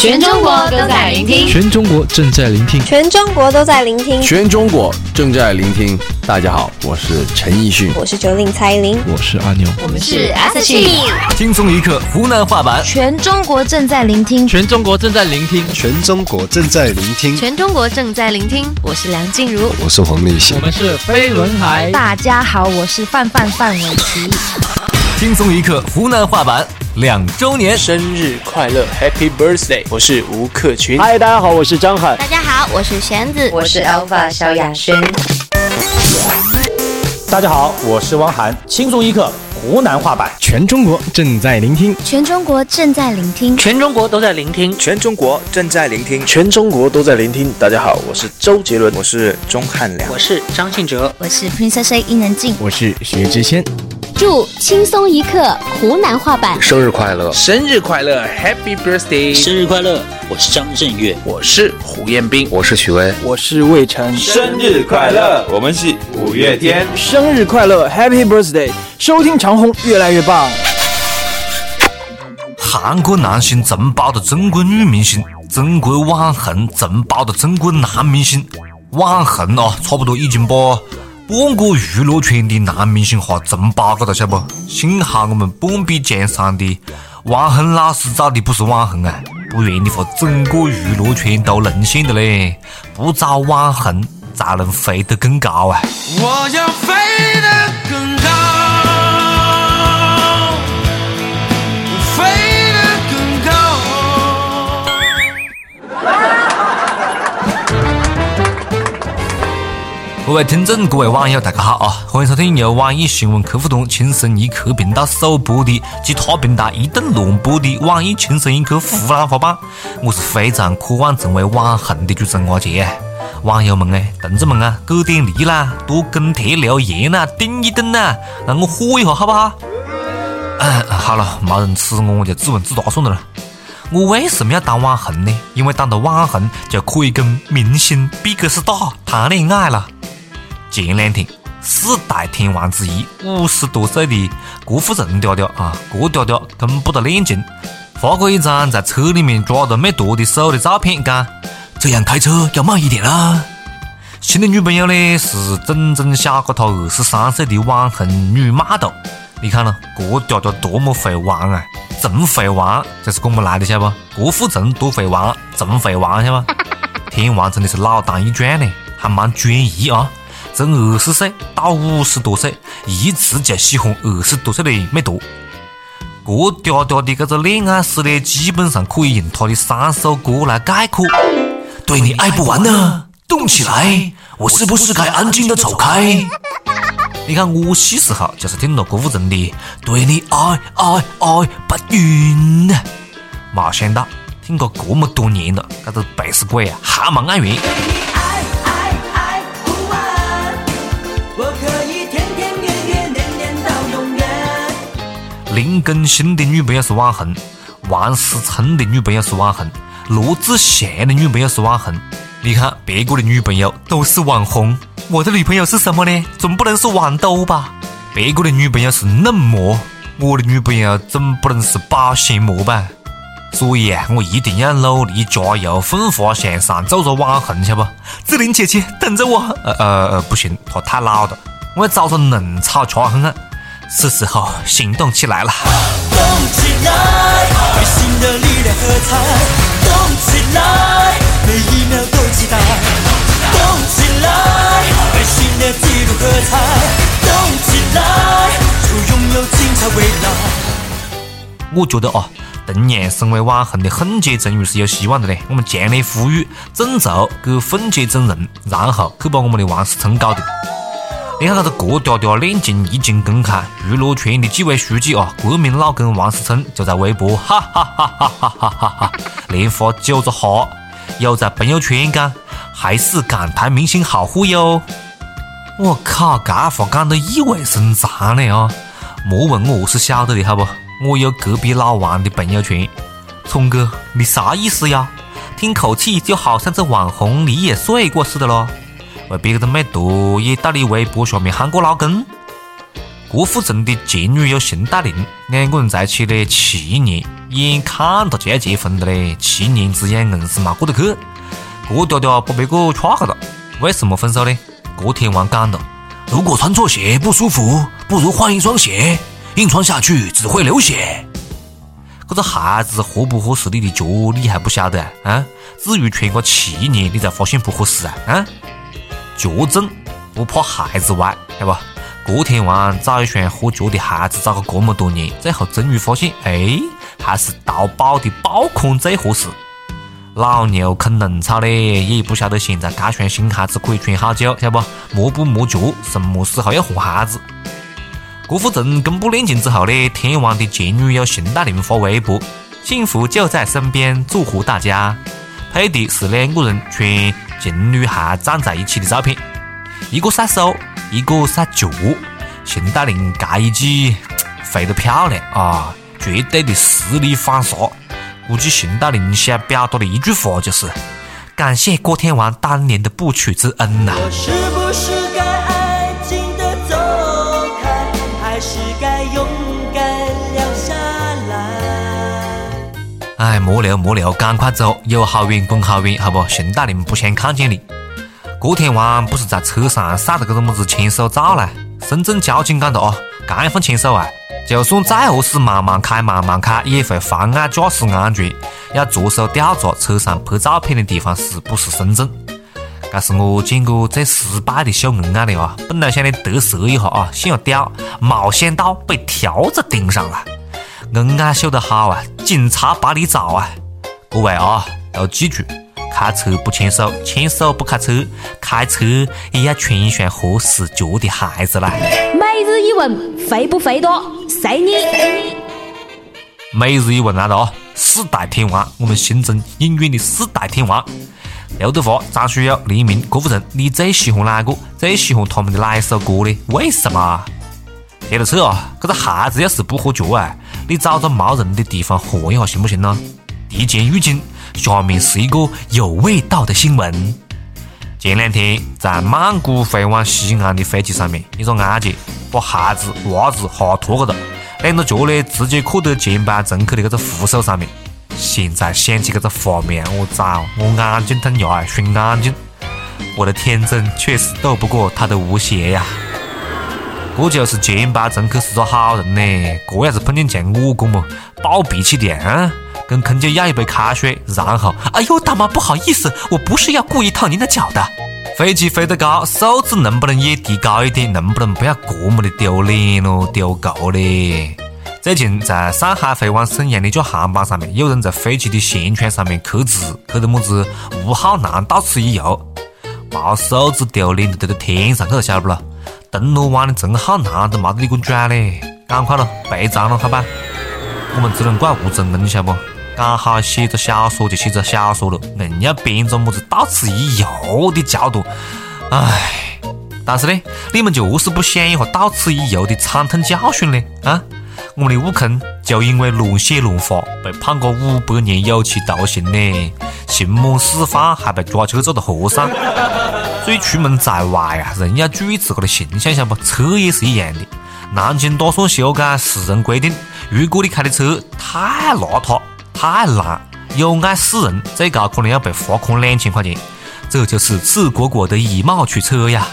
全中国都在聆听，全中国正在聆听，全中国都在聆听，全中国正在聆听。大家好，我是陈奕迅，我是九令蔡依林，我是阿牛，我们是 S H。轻松一刻湖南话版，全中国正在聆听，全中国正在聆听，全中国正在聆听，全中国正在聆听。我是梁静茹，我是黄立行，我们是飞轮海。大家好，我是范范范玮琪。轻松一刻湖南话版两周年生日快乐，Happy Birthday！我是吴克群。嗨，大家好，我是张翰。大家好，我是弦子，我是 Alpha 萧亚轩。大家好，我是汪涵。轻松一刻湖南话版，全中国正在聆听，全中国正在聆听，全中国都在聆听，全中国正在聆听，全中国都在聆听。大家好，我是周杰伦，我是钟汉良，我是张信哲，我是 Princess A 伊能静，我是薛之谦。祝轻松一刻湖南话版生日快乐，生日快乐，Happy Birthday！生日快乐！我是张震岳，我是胡彦斌，我是许巍，我是魏晨。生日快乐！我们是五月天，生日快乐，Happy Birthday！收听长虹越来越棒。韩国男星承包的中国女明星，中国网红承包的中国男明星，网红哦，差不多已经把。半个娱乐圈的男明星哈承包了，晓得不？幸好我们半壁江山的王恒老师找的不是网红啊，不然的话整个娱乐圈都沦陷的嘞。不找网红才能飞得更高啊！我要飞得更各位听众，各位网友，大家好啊！欢迎收听由网易新闻客户端轻松一刻频道首播的其他平台一顿乱播的网易轻松一刻湖南话版。我是非常渴望成为网红的主持人阿杰。网友们哎，同志们啊，给点力啦，多跟帖留言啦，顶一顶啦，让我火一下好不好？嗯，好了，没人吃我，我就自问自答算了。我为什么要当网红呢？因为当了网红就可以跟明星比个斯大谈恋爱了。前两天，四大天王之一五十多岁的郭富城嗲嗲啊，郭嗲嗲公布了恋情，发过一张在车里面抓着没舵的手的照片，讲这样开车要慢一点啦。新的女朋友呢是整整小过他二十三岁的网红女麦豆。你看了郭嗲嗲多么会玩啊，真会玩，这是我们来的晓得不？郭富城多会玩，真会玩晓得不？天王真的是老当益壮呢，还蛮专一啊。从二十岁到五十多岁，一直就喜欢二十多岁的美多。这嗲嗲的这个恋爱史呢，基本上可以用他的三首歌来概括：对你爱不完呢，动起来，我是不是该安静的走开？你看我小时候就是听了郭富城的《对你爱爱爱不完》呢，没想到听过这么多年了，这个背死鬼啊，还没爱完。林更新的女朋友是网红，王思聪的女朋友是网红，罗志祥的女朋友是网红。你看别个的女朋友都是网红，我的女朋友是什么呢？总不能是网兜吧？别个的女朋友是嫩模，我的女朋友总不能是保鲜膜吧？所以啊，我一定要努力加油，奋发向上，做个网红，晓得不？志玲姐姐等着我。呃呃呃，不行，她太老了，我要找个嫩草吃看看。是时候行动起来了。动起来，为新的力量喝彩。动起来，每一秒都期待。动起来，为新的记录喝彩。动起来，就拥有精彩未来。我觉得啊，同样身为网红的凤姐终于是有希望的嘞。我们强烈呼吁众筹给凤姐整容，然后去把我们的王思聪搞定。你看，这个郭嗲嗲恋情一经公开，娱乐圈的几位书记啊，国民老公王思聪就在微博哈哈哈哈哈哈哈哈连发九个哈，又在朋友圈讲还是港台明星好忽悠。我靠，这话讲得意味深长了啊！莫问我是晓得的好不？我有隔壁老王的朋友圈。聪哥，你啥意思呀？听口气就好像这网红你也睡过似的咯。为别个的美图也到你微博下面喊过老公，郭富城的前女友熊黛林，两个人在一起的七年，眼看到就要结婚了嘞，七年之痒硬是没过得去。郭嗲嗲把别个踹下了，为什么分手呢？郭天王讲了：如果穿错鞋不舒服，不如换一双鞋，硬穿下去只会流血。这个鞋子合不合适你的脚，你还不晓得啊？至于穿个七年，你才发现不合适啊？啊？脚正不怕鞋子歪，对吧？郭天王找一双合脚的鞋子，找了这么多年，最后终于发现，哎，还是淘宝的爆款最合适。老牛啃嫩草嘞，也不晓得现在这双新鞋子可以穿好久，晓得不？磨不磨脚，什么时候要换鞋子？郭富城公布恋情之后呢，天王的前女友熊黛林发微博：“幸福就在身边，祝福大家。”配的是两个人穿情侣还站在一起的照片，一个晒手。一个晒脚，邢大林这一季飞得漂亮啊！绝对的实力反杀。估计邢大林想表达的一句话就是：感谢郭天王当年的不娶之恩呐！是哎，莫留莫留，赶快走，有好远滚好远，好不？熊大林不想看见你。郭天王不是在车上晒了这个么子牵手照啦？深圳交警讲的哦，这样牵手啊，就算再饿死，慢慢开慢慢开，也会妨碍驾驶安全。要着手调查车上拍照片的地方是不是深圳。这是我见过最失败的秀恩爱了啊！本来想来得瑟一下啊，想要屌，没想到被条子盯上了。恩爱秀得好啊，警察把你找啊！各位啊，都记住。开车不牵手，牵手不开车，开车也要穿一双合适脚的鞋子啦。每日一问，肥不肥多？随你。每日一问来了啊！四大天王，我们新增影院的四大天王：刘德华、张学友、黎明、郭富城。你最喜欢哪个？最喜欢他们的哪一首歌呢？为什么？接着扯啊！这个鞋子要是不合脚啊，你找个没人的地方换一下行不行呢？提前预警。下面是一个有味道的新闻。前两天在曼谷飞往西安的飞机上面，一个安检把鞋子、袜子哈脱个了，两个脚呢直接扣到前排乘客的这个扶手上面。现在想起这个画面，我操，我眼睛疼呀，熏眼睛。我的天真确实斗不过他的无邪呀。这就是前排乘客是个好人呢，这要是碰见像我这么暴脾气的啊！跟空姐要一杯开水，然后，哎呦，大妈不好意思，我不是要故意烫您的脚的。飞机飞得高，素质能不能也提高一点？能不能不要这么的丢脸咯？丢够了！最近在上海飞往沈阳的一架航班上面，有人在飞机的舷窗上面刻字，刻的么子“吴浩南到此一游”，没素质丢脸都丢到天上去了，晓得不咯？铜锣湾的陈浩南都没得你个拽嘞！赶快了，赔偿了，好吧？我们只能怪吴承恩，晓不？刚好写着小说就写着小说了，硬要编个么子到此一游的角度，唉！但是呢，你们就是不想一下到此一游的惨痛教训呢？啊！我们的悟空就因为乱写乱画被判个五百年有期徒刑呢，刑满释放还被抓去做的和尚。所以出门在外啊，人要注意自个的形象，晓得不？车也是一样的。南京打算修改私人规定，如果你开的车太邋遢。太烂，有碍市人，最高可能要被罚款两千块钱。这就是赤果果的以貌取车呀！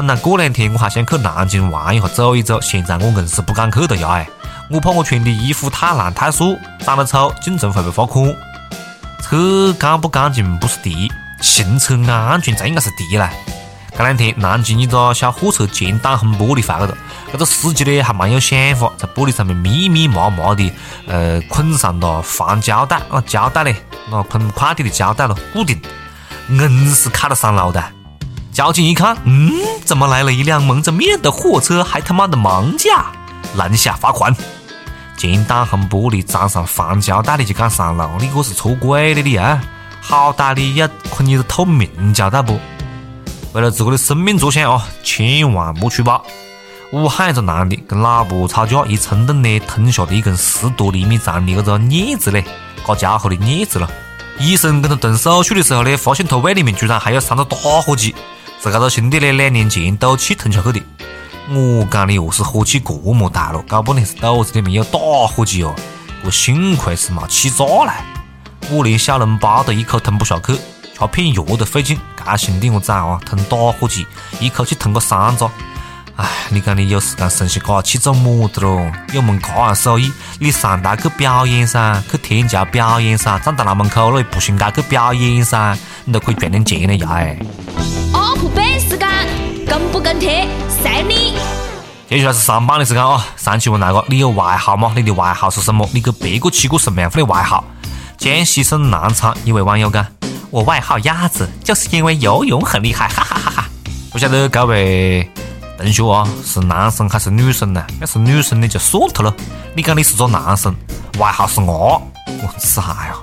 本来过两天我还想去南京玩一下，走一走，现在我硬是不敢去的呀！哎，我怕我穿的衣服太烂太素，长得丑，进城会被罚款。车干不干净不是第一，行车安全才应该是第一啦！这两天南京一个小货车前挡风玻璃坏了，这个司机呢还蛮有想法，在玻璃上面密密麻麻的呃捆上了防胶带那胶带呢，那捆快递的胶带了固定，硬是卡了上路的。交警一看，嗯，怎么来了一辆蒙着面的货车，还他妈的盲驾，拦下罚款。前挡风玻璃装上防胶带的就敢上路，你这是出轨了你啊？好歹你要捆一个透明胶带不？为了自个的生命着想啊，千万莫出包。武汉一个男的跟老婆吵架，一冲动呢，吞下了一根十多厘米长的这个镊子嘞，这家伙的镊子了。医生跟他动手术的时候呢，发现他胃里面居然还有三个打火机，是这个兄弟呢两年前赌气吞下去的。我讲你何是火气这么大了？搞不定是肚子里面有打火机哦！我幸亏是没气炸来，我连小笼包都一口吞不下去，吃片药都费劲。这兄弟我崽啊，吞打火机，一口气吞个三扎。哎，你讲你有时间剩下嘎去做么子咯？有门嘎样手艺，你上台去表演噻，去天桥表演噻，站在那门口那步行街去表演噻，你都可以赚点钱的呀哎。哦不背时间，跟不跟贴，随你。接下来是上班的时间啊！上期问那个，你有外号吗？你的外号是什么？你给别个起过什么样的外号？江西省南昌一位网友讲：“我外号鸭子，就是因为游泳很厉害，哈哈哈哈！”不晓得各位。同学啊，是男生还是女生呢？要是女生你就算了了。你讲你是个男生，外号是阿，我啥呀？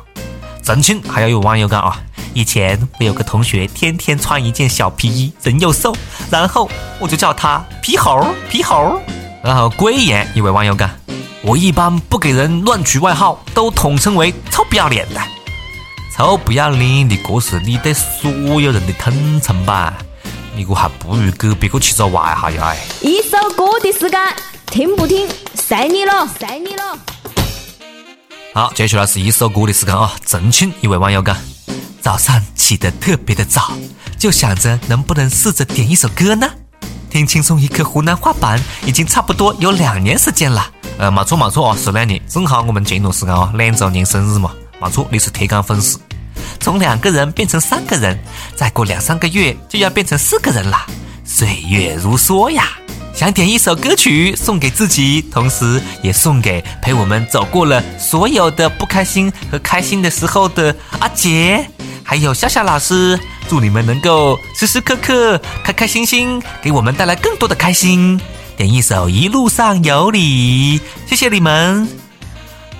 重庆还要有网友讲啊，以前我有个同学天天穿一件小皮衣，人又瘦，然后我就叫他皮猴皮猴。然后贵言一位网友讲，我一般不给人乱取外号，都统称为臭不要脸的。臭不要脸的，这是你对所有人的统称吧？你我还不如给别个起个外号呀！哎，一首歌的时间，听不听随你了，随你了。好，接下来是一首歌的时间啊！重庆一位网友讲，早上起得特别的早，就想着能不能试着点一首歌呢？听轻松一刻湖南话版已经差不多有两年时间了。呃，没错没错啊，是两年，正好我们前段时间哦两周年生日嘛，没错，你是铁杆粉丝。从两个人变成三个人，再过两三个月就要变成四个人了。岁月如梭呀，想点一首歌曲送给自己，同时也送给陪我们走过了所有的不开心和开心的时候的阿杰，还有夏夏老师。祝你们能够时时刻刻开开心心，给我们带来更多的开心。点一首《一路上有你》，谢谢你们。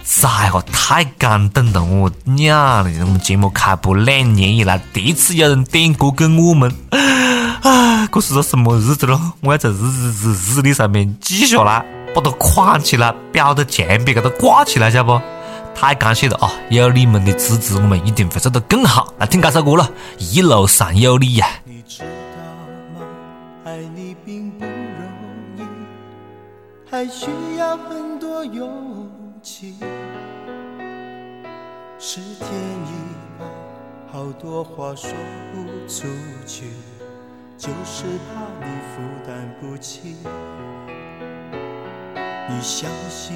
噻个太感动了，我娘了！我们节目开播两年以来，第一次有人点歌给我们，啊，这是个什么日子咯？我要在日日日日历上面记下来，把它框起来，裱到墙壁给它挂起来，晓不？太感谢了啊！有你们的支持，我们一定会做得更好。来听这首歌了，一路上有你呀。你知道吗？爱你并不容易，还需要很多勇气。是天意吧，好多话说不出去，就是怕你负担不起。你相信？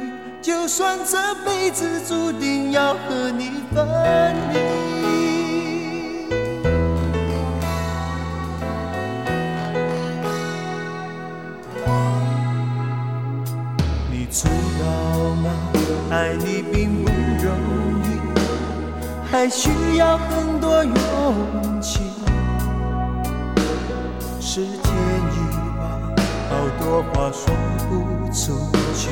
就算这辈子注定要和你分离。你知道吗？爱你并不容易，还需要很多勇气。是天意吧，好多话说不出去，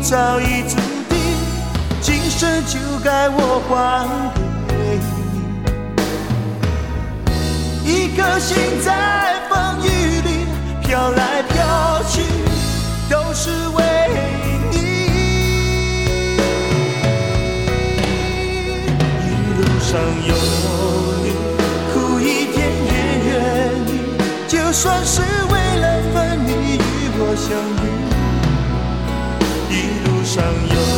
早已注定今生就该我还给你一颗心在风雨里飘来飘去都是为你一路上有你苦一点也愿意就算是为了分离与我相遇。上有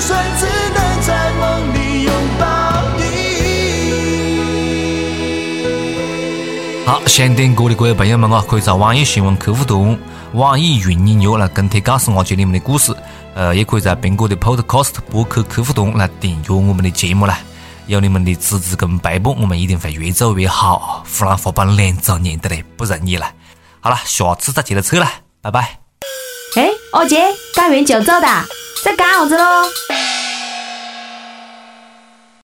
算只能在梦里拥抱你。好，想点歌的各位朋友们啊，可以在网易新闻客户端、网易云音乐来跟帖告诉阿杰你们的故事。呃，也可以在苹果的 Podcast 播客客户端来订阅我们的节目啦。有你们的支持跟陪伴，我们一定会越做越好。湖南话版两周年的嘞，不容易了。好了，下次再接着扯了，拜拜。哎，阿杰，干完就走的，在干啥子喽？